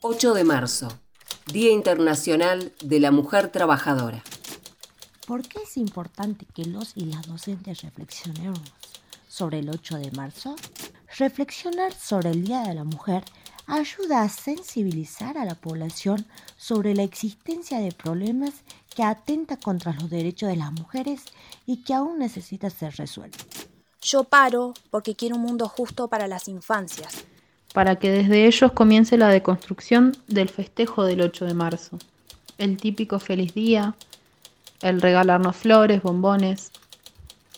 8 de marzo, Día Internacional de la Mujer Trabajadora. ¿Por qué es importante que los y las docentes reflexionemos sobre el 8 de marzo? Reflexionar sobre el Día de la Mujer ayuda a sensibilizar a la población sobre la existencia de problemas que atenta contra los derechos de las mujeres y que aún necesita ser resueltos. Yo paro porque quiero un mundo justo para las infancias. Para que desde ellos comience la deconstrucción del festejo del 8 de marzo. El típico feliz día, el regalarnos flores, bombones,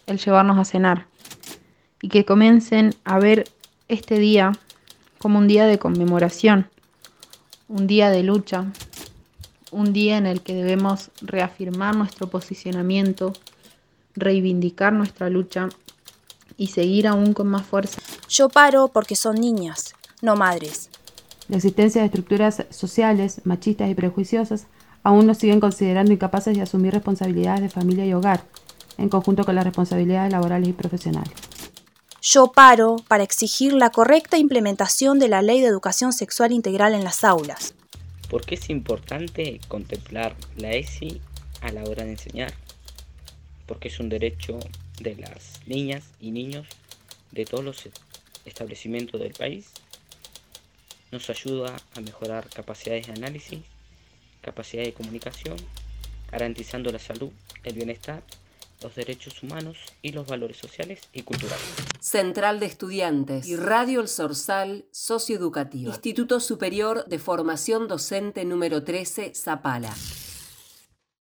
el llevarnos a cenar. Y que comiencen a ver este día como un día de conmemoración, un día de lucha, un día en el que debemos reafirmar nuestro posicionamiento, reivindicar nuestra lucha y seguir aún con más fuerza. Yo paro porque son niñas, no madres. La existencia de estructuras sociales, machistas y prejuiciosas aún nos siguen considerando incapaces de asumir responsabilidades de familia y hogar, en conjunto con las responsabilidades laborales y profesionales. Yo paro para exigir la correcta implementación de la Ley de Educación Sexual Integral en las aulas. ¿Por qué es importante contemplar la ESI a la hora de enseñar? Porque es un derecho de las niñas y niños de todos los establecimientos del país. Nos ayuda a mejorar capacidades de análisis, capacidad de comunicación, garantizando la salud, el bienestar los derechos humanos y los valores sociales y culturales. Central de Estudiantes y Radio El Sorsal Socioeducativo. Instituto Superior de Formación Docente número 13, Zapala.